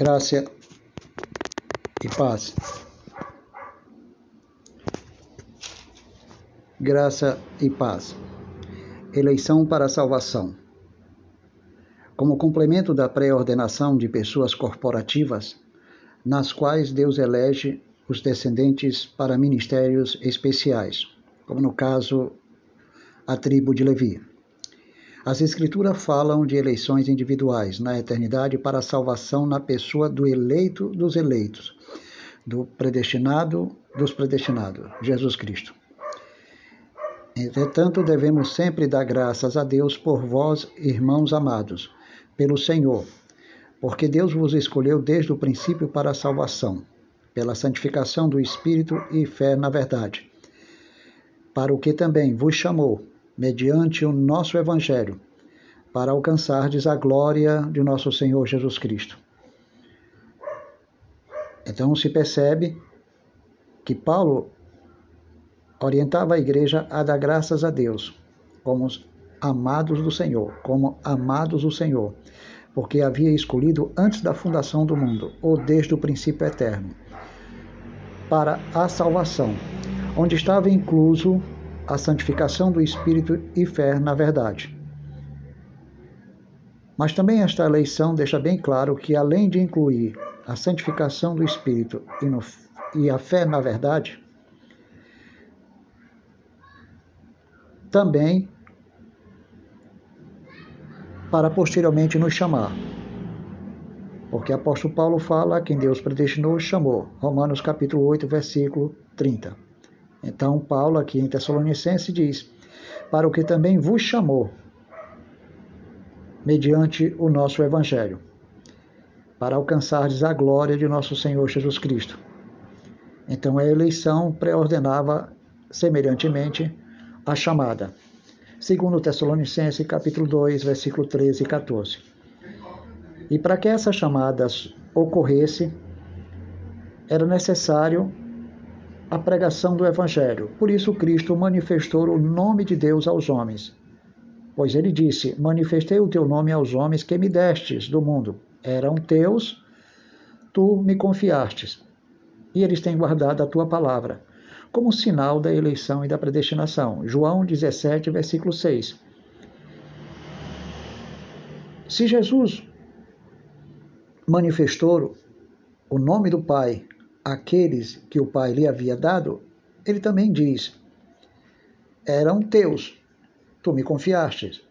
Graça e paz. Graça e paz. Eleição para salvação. Como complemento da pré-ordenação de pessoas corporativas, nas quais Deus elege os descendentes para ministérios especiais, como no caso a tribo de Levi. As Escrituras falam de eleições individuais na eternidade para a salvação na pessoa do eleito dos eleitos, do predestinado dos predestinados, Jesus Cristo. Entretanto, devemos sempre dar graças a Deus por vós, irmãos amados, pelo Senhor, porque Deus vos escolheu desde o princípio para a salvação, pela santificação do Espírito e fé na verdade, para o que também vos chamou mediante o nosso Evangelho, para alcançardes a glória de nosso Senhor Jesus Cristo. Então se percebe que Paulo orientava a igreja a dar graças a Deus, como amados do Senhor, como amados do Senhor, porque havia escolhido antes da fundação do mundo, ou desde o princípio eterno, para a salvação, onde estava incluso a santificação do Espírito e fé na verdade. Mas também esta eleição deixa bem claro que, além de incluir a santificação do Espírito e, no, e a fé na verdade, também para posteriormente nos chamar. Porque apóstolo Paulo fala quem Deus predestinou chamou. Romanos capítulo 8, versículo 30. Então, Paulo, aqui em Tessalonicense, diz: Para o que também vos chamou, mediante o nosso Evangelho, para alcançardes a glória de nosso Senhor Jesus Cristo. Então, a eleição pré-ordenava semelhantemente a chamada. Segundo Tessalonicense, capítulo 2, versículo 13 e 14. E para que essa chamada ocorresse, era necessário a pregação do Evangelho. Por isso, Cristo manifestou o nome de Deus aos homens. Pois ele disse: Manifestei o teu nome aos homens que me destes do mundo. Eram teus, tu me confiastes. E eles têm guardado a tua palavra, como sinal da eleição e da predestinação. João 17, versículo 6. Se Jesus manifestou o nome do Pai aqueles que o Pai lhe havia dado, ele também diz: eram teus, tu me confiastes.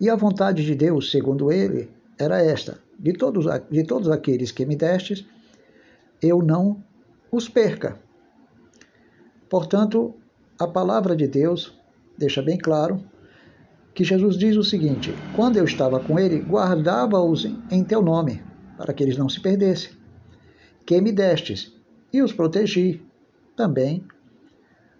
E a vontade de Deus, segundo ele, era esta: de todos, de todos aqueles que me destes, eu não os perca. Portanto, a palavra de Deus deixa bem claro que Jesus diz o seguinte: quando eu estava com ele, guardava-os em teu nome, para que eles não se perdessem que me destes, e os protegi também,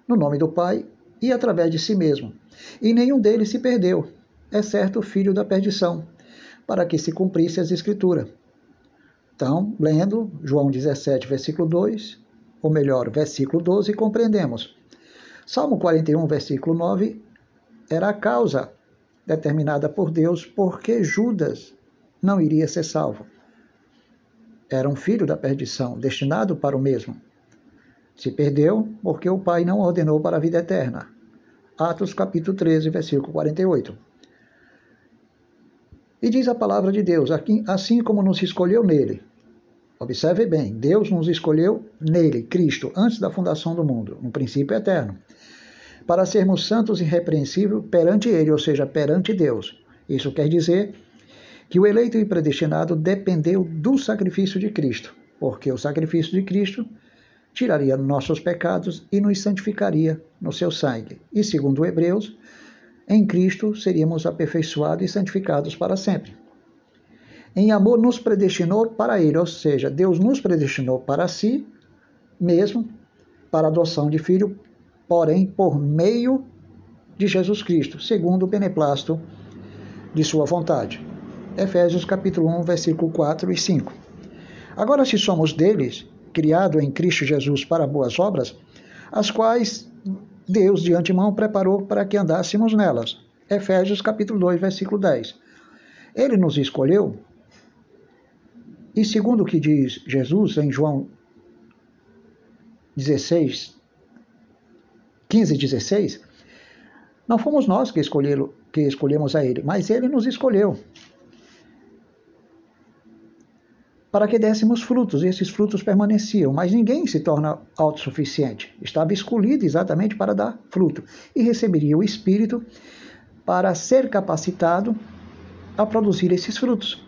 no nome do Pai e através de si mesmo. E nenhum deles se perdeu, exceto o filho da perdição, para que se cumprisse as Escrituras. Então, lendo João 17, versículo 2, ou melhor, versículo 12, compreendemos. Salmo 41, versículo 9, era a causa determinada por Deus porque Judas não iria ser salvo era um filho da perdição, destinado para o mesmo. Se perdeu porque o Pai não ordenou para a vida eterna. Atos capítulo 13, versículo 48. E diz a palavra de Deus, assim como nos escolheu nele. Observe bem, Deus nos escolheu nele, Cristo, antes da fundação do mundo, no princípio eterno, para sermos santos e irrepreensíveis perante ele, ou seja, perante Deus. Isso quer dizer que o eleito e predestinado dependeu do sacrifício de Cristo, porque o sacrifício de Cristo tiraria nossos pecados e nos santificaria no seu sangue. E segundo Hebreus, em Cristo seríamos aperfeiçoados e santificados para sempre. Em amor nos predestinou para ele, ou seja, Deus nos predestinou para si mesmo, para adoção de filho, porém por meio de Jesus Cristo, segundo o beneplácito de sua vontade. Efésios capítulo 1, versículo 4 e 5. Agora, se somos deles, criado em Cristo Jesus para boas obras, as quais Deus de antemão preparou para que andássemos nelas. Efésios capítulo 2, versículo 10. Ele nos escolheu E segundo o que diz Jesus em João 16, 15 e 16, não fomos nós que, que escolhemos a Ele, mas Ele nos escolheu para que dessemos frutos, e esses frutos permaneciam. Mas ninguém se torna autossuficiente. Estava escolhido exatamente para dar fruto e receberia o Espírito para ser capacitado a produzir esses frutos.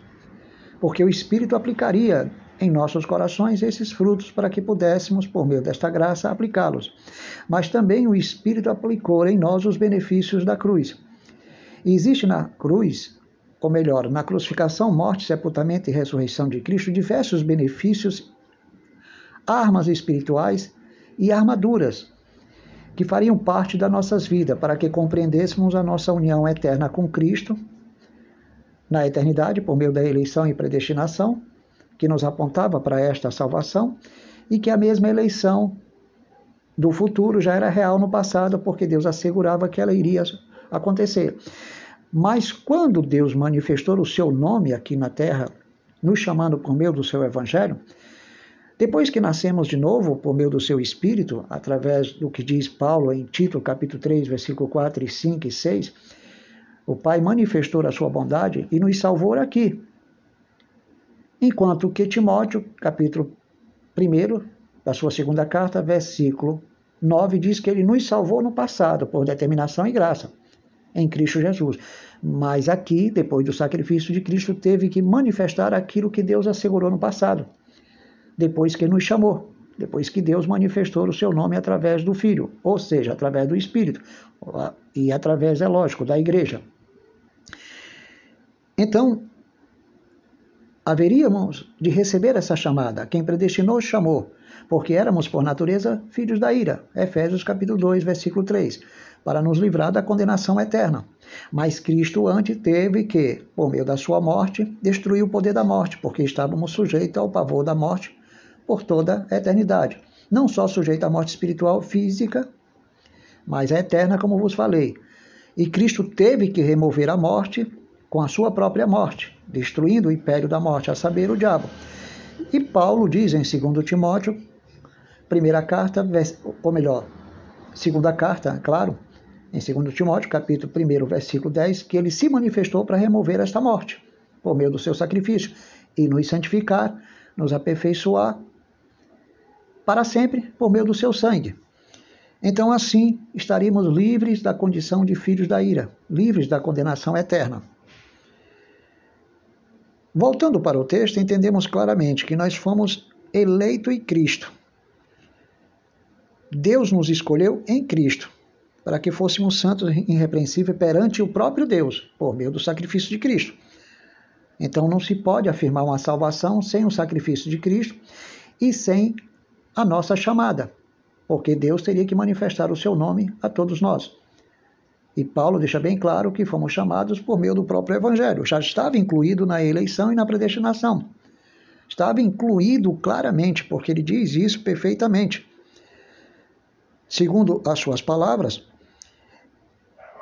Porque o Espírito aplicaria em nossos corações esses frutos para que pudéssemos, por meio desta graça, aplicá-los. Mas também o Espírito aplicou em nós os benefícios da cruz. E existe na cruz ou melhor, na crucificação, morte, sepultamento e ressurreição de Cristo, diversos benefícios, armas espirituais e armaduras que fariam parte das nossas vidas para que compreendêssemos a nossa união eterna com Cristo na eternidade por meio da eleição e predestinação que nos apontava para esta salvação e que a mesma eleição do futuro já era real no passado porque Deus assegurava que ela iria acontecer. Mas quando Deus manifestou o seu nome aqui na terra, nos chamando por meio do seu evangelho, depois que nascemos de novo por meio do seu espírito, através do que diz Paulo em Tito, capítulo 3, versículo 4, 5 e 6, o Pai manifestou a sua bondade e nos salvou aqui. Enquanto que Timóteo, capítulo 1 da sua segunda carta, versículo 9, diz que ele nos salvou no passado por determinação e graça em Cristo Jesus. Mas aqui, depois do sacrifício de Cristo, teve que manifestar aquilo que Deus assegurou no passado, depois que nos chamou, depois que Deus manifestou o seu nome através do Filho, ou seja, através do Espírito, e através, é lógico, da igreja. Então, haveríamos de receber essa chamada. Quem predestinou, chamou, porque éramos, por natureza, filhos da ira. Efésios capítulo 2, versículo 3 para nos livrar da condenação eterna. Mas Cristo antes teve que, por meio da sua morte, destruir o poder da morte, porque estávamos sujeitos ao pavor da morte por toda a eternidade. Não só sujeitos à morte espiritual física, mas a eterna, como vos falei. E Cristo teve que remover a morte com a sua própria morte, destruindo o império da morte, a saber, o diabo. E Paulo diz em 2 Timóteo, primeira carta, ou melhor, segunda carta, claro, em 2 Timóteo, capítulo 1, versículo 10, que ele se manifestou para remover esta morte, por meio do seu sacrifício, e nos santificar, nos aperfeiçoar para sempre por meio do seu sangue. Então, assim, estaríamos livres da condição de filhos da ira, livres da condenação eterna. Voltando para o texto, entendemos claramente que nós fomos eleitos em Cristo. Deus nos escolheu em Cristo para que fôssemos santos irrepreensíveis perante o próprio Deus, por meio do sacrifício de Cristo. Então não se pode afirmar uma salvação sem o sacrifício de Cristo e sem a nossa chamada, porque Deus teria que manifestar o seu nome a todos nós. E Paulo deixa bem claro que fomos chamados por meio do próprio Evangelho. Já estava incluído na eleição e na predestinação. Estava incluído claramente, porque ele diz isso perfeitamente. Segundo as suas palavras,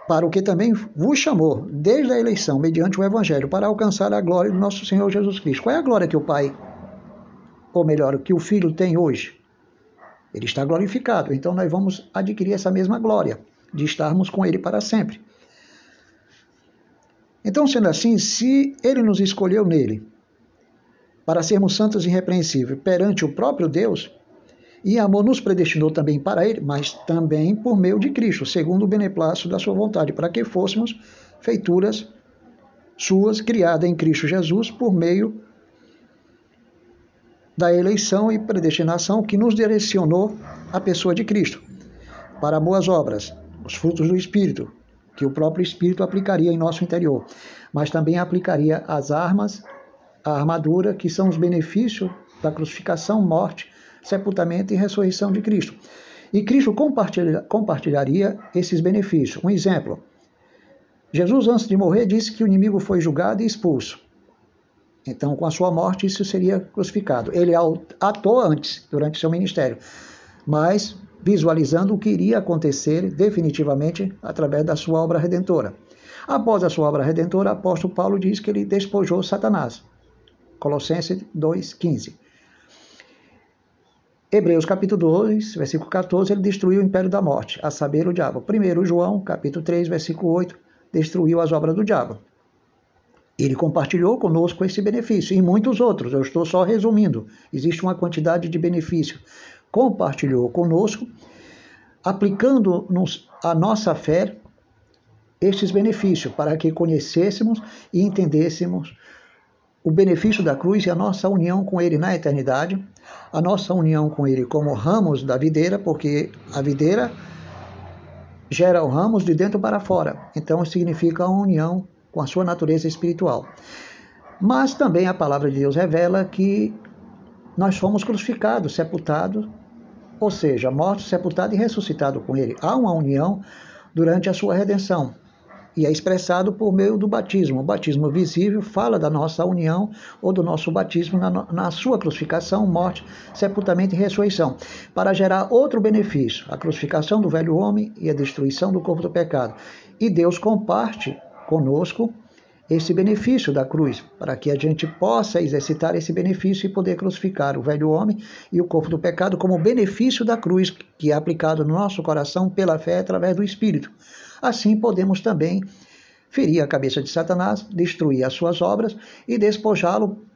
para o que também vos chamou, desde a eleição, mediante o Evangelho, para alcançar a glória do nosso Senhor Jesus Cristo. Qual é a glória que o Pai, ou melhor, que o Filho tem hoje? Ele está glorificado, então nós vamos adquirir essa mesma glória, de estarmos com Ele para sempre. Então, sendo assim, se Ele nos escolheu nele, para sermos santos e irrepreensíveis perante o próprio Deus, e amor nos predestinou também para ele, mas também por meio de Cristo, segundo o beneplácito da sua vontade, para que fôssemos feituras suas, criadas em Cristo Jesus, por meio da eleição e predestinação que nos direcionou à pessoa de Cristo, para boas obras, os frutos do Espírito, que o próprio Espírito aplicaria em nosso interior, mas também aplicaria as armas, a armadura, que são os benefícios da crucificação, morte sepultamento e ressurreição de Cristo. E Cristo compartilha, compartilharia esses benefícios. Um exemplo: Jesus, antes de morrer, disse que o inimigo foi julgado e expulso. Então, com a sua morte, isso seria crucificado. Ele atuou antes, durante seu ministério, mas visualizando o que iria acontecer definitivamente através da sua obra redentora. Após a sua obra redentora, apóstolo Paulo diz que ele despojou Satanás. Colossenses 2,15. Hebreus capítulo 2, versículo 14, ele destruiu o império da morte, a saber, o diabo. Primeiro João, capítulo 3, versículo 8, destruiu as obras do diabo. Ele compartilhou conosco esse benefício e muitos outros. Eu estou só resumindo. Existe uma quantidade de benefícios. Compartilhou conosco, aplicando a nossa fé estes benefícios, para que conhecêssemos e entendêssemos o benefício da cruz e a nossa união com Ele na eternidade, a nossa união com Ele como ramos da videira, porque a videira gera o ramos de dentro para fora. Então significa a união com a sua natureza espiritual. Mas também a palavra de Deus revela que nós fomos crucificados, sepultados, ou seja, mortos, sepultados e ressuscitados com Ele. Há uma união durante a sua redenção e é expressado por meio do batismo. O batismo visível fala da nossa união ou do nosso batismo na, na, sua crucificação, morte, sepultamento e ressurreição, para gerar outro benefício, a crucificação do velho homem e a destruição do corpo do pecado. E Deus comparte conosco esse benefício da cruz, para que a gente possa exercitar esse benefício e poder crucificar o velho homem e o corpo do pecado como benefício da cruz, que é aplicado no nosso coração pela fé através do Espírito. Assim podemos também ferir a cabeça de Satanás, destruir as suas obras e despojá-lo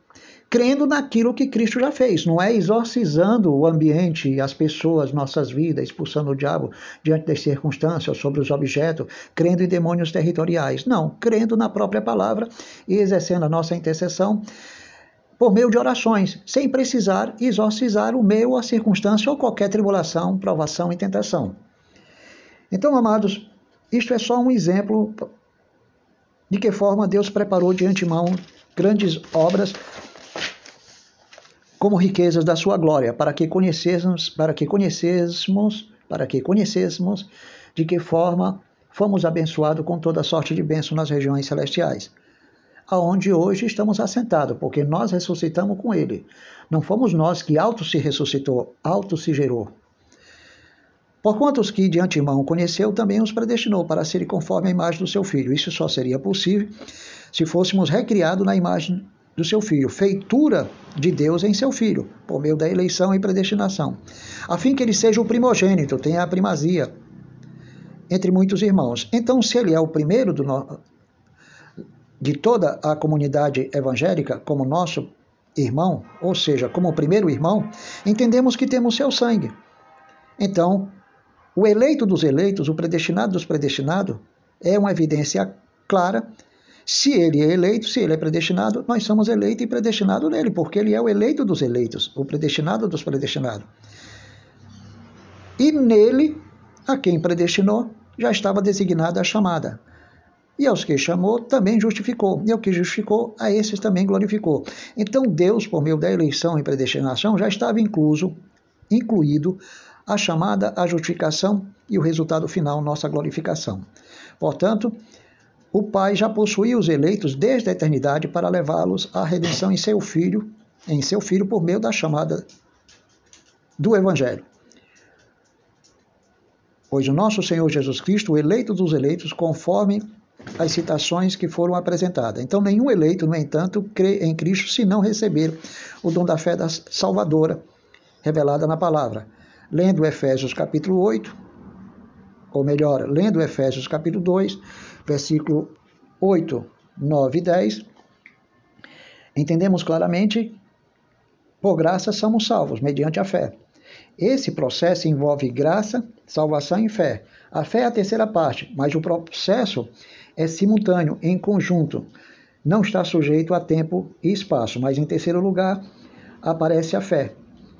crendo naquilo que Cristo já fez, não é exorcizando o ambiente, as pessoas, nossas vidas, expulsando o diabo diante das circunstâncias, sobre os objetos, crendo em demônios territoriais. Não, crendo na própria palavra e exercendo a nossa intercessão por meio de orações, sem precisar exorcizar o meio, a circunstância ou qualquer tribulação, provação e tentação. Então, amados, isto é só um exemplo de que forma Deus preparou de antemão grandes obras como riquezas da sua glória, para que conhecêssemos, para que conhecêssemos, para que conhecêssemos de que forma fomos abençoados com toda sorte de bênção nas regiões celestiais, aonde hoje estamos assentados, porque nós ressuscitamos com ele. Não fomos nós que auto se ressuscitou, auto se gerou. Porquanto os que de antemão conheceu, também os predestinou para serem conforme a imagem do seu filho. Isso só seria possível se fôssemos recriados na imagem do seu filho, feitura de Deus em seu filho, por meio da eleição e predestinação, a fim que ele seja o primogênito, tenha a primazia entre muitos irmãos. Então, se ele é o primeiro no... de toda a comunidade evangélica, como nosso irmão, ou seja, como o primeiro irmão, entendemos que temos seu sangue. Então, o eleito dos eleitos, o predestinado dos predestinados, é uma evidência clara. Se ele é eleito, se ele é predestinado, nós somos eleito e predestinado nele, porque ele é o eleito dos eleitos, o predestinado dos predestinados. E nele, a quem predestinou, já estava designada a chamada. E aos que chamou, também justificou. E ao que justificou, a esses também glorificou. Então Deus, por meio da eleição e predestinação, já estava incluso, incluído a chamada, a justificação e o resultado final, nossa glorificação. Portanto, o Pai já possuía os eleitos desde a eternidade para levá-los à redenção em seu filho, em seu filho por meio da chamada do evangelho. Pois o nosso Senhor Jesus Cristo, o eleito dos eleitos, conforme as citações que foram apresentadas. Então, nenhum eleito, no entanto, crê em Cristo se não receber o dom da fé da salvadora revelada na palavra lendo Efésios capítulo 8, ou melhor, lendo Efésios capítulo 2, versículo 8, 9 e 10, entendemos claramente, por graça somos salvos, mediante a fé. Esse processo envolve graça, salvação e fé. A fé é a terceira parte, mas o processo é simultâneo, em conjunto. Não está sujeito a tempo e espaço, mas em terceiro lugar aparece a fé.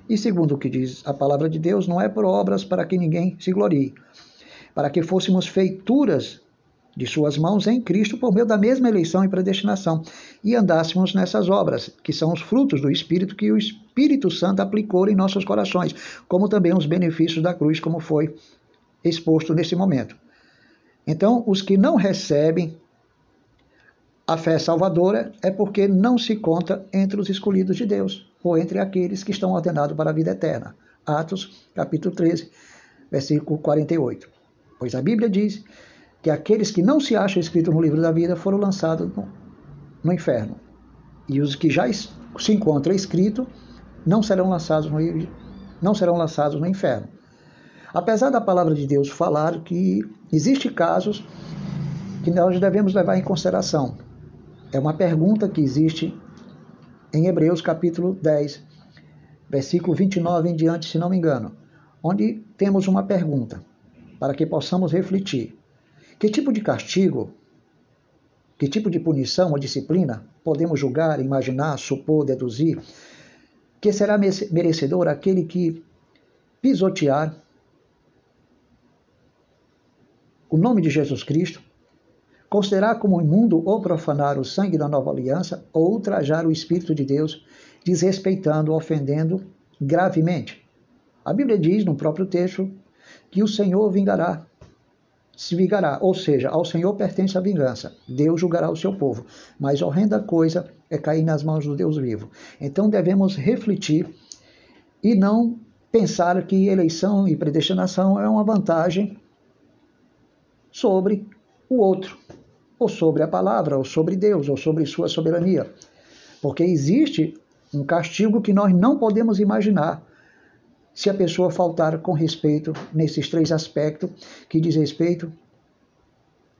E segundo o que diz a palavra de Deus, não é por obras para que ninguém se glorie, para que fôssemos feituras de suas mãos em Cristo por meio da mesma eleição e predestinação, e andássemos nessas obras, que são os frutos do Espírito que o Espírito Santo aplicou em nossos corações, como também os benefícios da cruz, como foi exposto nesse momento. Então, os que não recebem a fé salvadora é porque não se conta entre os escolhidos de Deus ou entre aqueles que estão ordenados para a vida eterna. Atos, capítulo 13, versículo 48. Pois a Bíblia diz que aqueles que não se acham escritos no livro da vida foram lançados no, no inferno. E os que já se encontra escrito, não serão lançados no, não serão lançados no inferno. Apesar da palavra de Deus falar que existe casos que nós devemos levar em consideração. É uma pergunta que existe em Hebreus capítulo 10, versículo 29 em diante, se não me engano, onde temos uma pergunta para que possamos refletir. Que tipo de castigo, que tipo de punição ou disciplina podemos julgar, imaginar, supor, deduzir que será merecedor aquele que pisotear o nome de Jesus Cristo, considerar como imundo ou profanar o sangue da nova aliança ou ultrajar o Espírito de Deus, desrespeitando, ofendendo gravemente. A Bíblia diz no próprio texto que o Senhor vingará, se vingará, ou seja, ao Senhor pertence a vingança. Deus julgará o seu povo, mas horrenda coisa é cair nas mãos do Deus vivo. Então devemos refletir e não pensar que eleição e predestinação é uma vantagem sobre o outro, ou sobre a palavra, ou sobre Deus, ou sobre sua soberania. Porque existe um castigo que nós não podemos imaginar se a pessoa faltar com respeito nesses três aspectos que diz respeito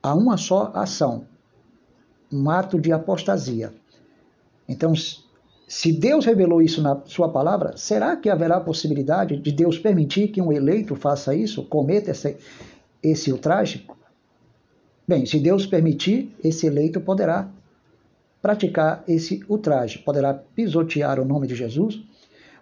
a uma só ação, um ato de apostasia. Então, se Deus revelou isso na sua palavra, será que haverá possibilidade de Deus permitir que um eleito faça isso, cometa esse, esse ultraje? Bem, se Deus permitir, esse eleito poderá praticar esse ultraje, poderá pisotear o nome de Jesus,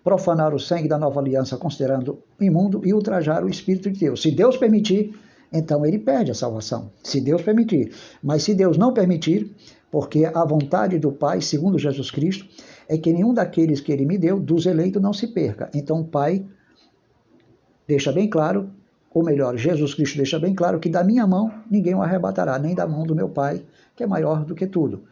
profanar o sangue da nova aliança, considerando imundo, e ultrajar o Espírito de Deus. Se Deus permitir, então ele perde a salvação. Se Deus permitir. Mas se Deus não permitir, porque a vontade do Pai, segundo Jesus Cristo, é que nenhum daqueles que ele me deu, dos eleitos, não se perca. Então o Pai deixa bem claro, ou melhor, Jesus Cristo deixa bem claro que da minha mão ninguém o arrebatará, nem da mão do meu Pai, que é maior do que tudo.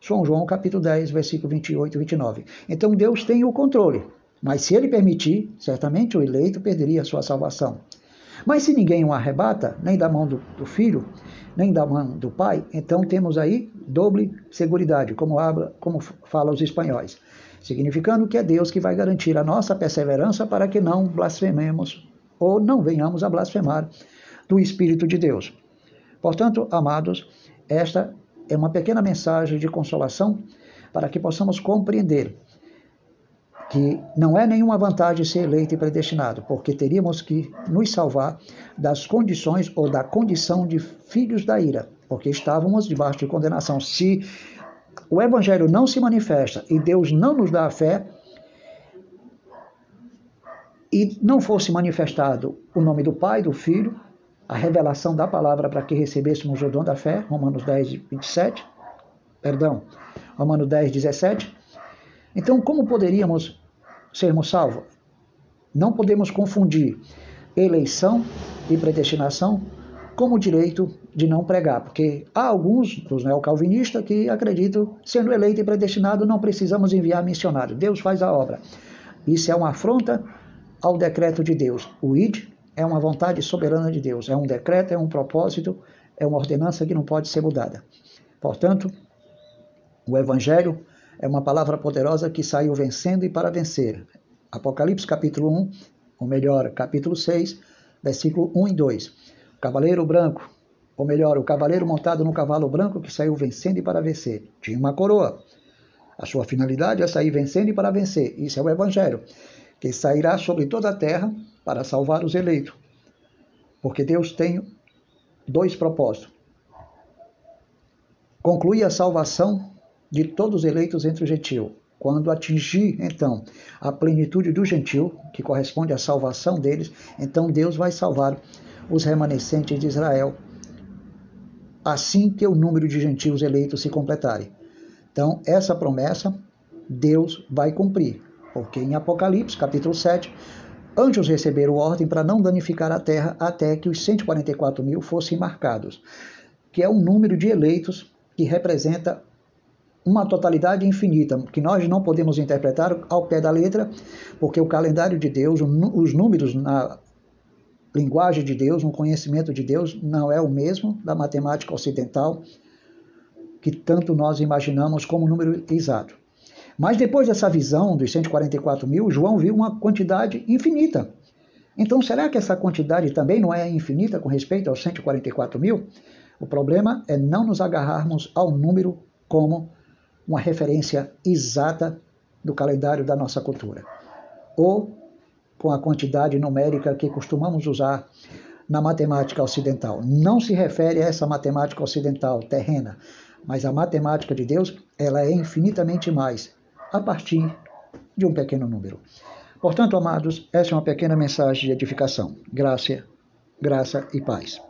São João capítulo 10, versículo 28 e 29. Então Deus tem o controle. Mas se ele permitir, certamente o eleito perderia a sua salvação. Mas se ninguém o arrebata, nem da mão do, do filho, nem da mão do pai, então temos aí doble seguridade, como, como fala os espanhóis, significando que é Deus que vai garantir a nossa perseverança para que não blasfememos ou não venhamos a blasfemar do Espírito de Deus. Portanto, amados, esta é uma pequena mensagem de consolação para que possamos compreender que não é nenhuma vantagem ser eleito e predestinado, porque teríamos que nos salvar das condições ou da condição de filhos da ira, porque estávamos debaixo de condenação. Se o evangelho não se manifesta e Deus não nos dá a fé, e não fosse manifestado o nome do Pai, do Filho, a revelação da palavra para que recebêssemos o dom da fé, Romanos 10, 27, perdão, Romanos 10, 17, então, como poderíamos sermos salvos? Não podemos confundir eleição e predestinação como o direito de não pregar, porque há alguns dos neocalvinistas que acreditam, sendo eleito e predestinado, não precisamos enviar missionário, Deus faz a obra. Isso é uma afronta ao decreto de Deus. O ID é uma vontade soberana de Deus, é um decreto, é um propósito, é uma ordenança que não pode ser mudada. Portanto, o Evangelho é uma palavra poderosa que saiu vencendo e para vencer. Apocalipse capítulo 1, ou melhor, capítulo 6, versículo 1 e 2. O cavaleiro branco, ou melhor, o cavaleiro montado no cavalo branco que saiu vencendo e para vencer. Tinha uma coroa. A sua finalidade é sair vencendo e para vencer. Isso é o Evangelho, que sairá sobre toda a terra para salvar os eleitos. Porque Deus tem dois propósitos. Concluir a salvação de todos os eleitos entre o gentil. Quando atingir, então, a plenitude do gentil, que corresponde à salvação deles, então Deus vai salvar os remanescentes de Israel, assim que o número de gentios eleitos se completarem. Então, essa promessa Deus vai cumprir, porque em Apocalipse, capítulo 7, anjos receberam ordem para não danificar a terra até que os 144 mil fossem marcados, que é um número de eleitos que representa uma totalidade infinita que nós não podemos interpretar ao pé da letra, porque o calendário de Deus, os números na linguagem de Deus, no conhecimento de Deus, não é o mesmo da matemática ocidental, que tanto nós imaginamos como número exato. Mas depois dessa visão dos 144 mil, João viu uma quantidade infinita. Então, será que essa quantidade também não é infinita com respeito aos 144 mil? O problema é não nos agarrarmos ao número como uma referência exata do calendário da nossa cultura, ou com a quantidade numérica que costumamos usar na matemática ocidental. Não se refere a essa matemática ocidental terrena, mas a matemática de Deus, ela é infinitamente mais a partir de um pequeno número. Portanto, amados, essa é uma pequena mensagem de edificação. Graça, graça e paz.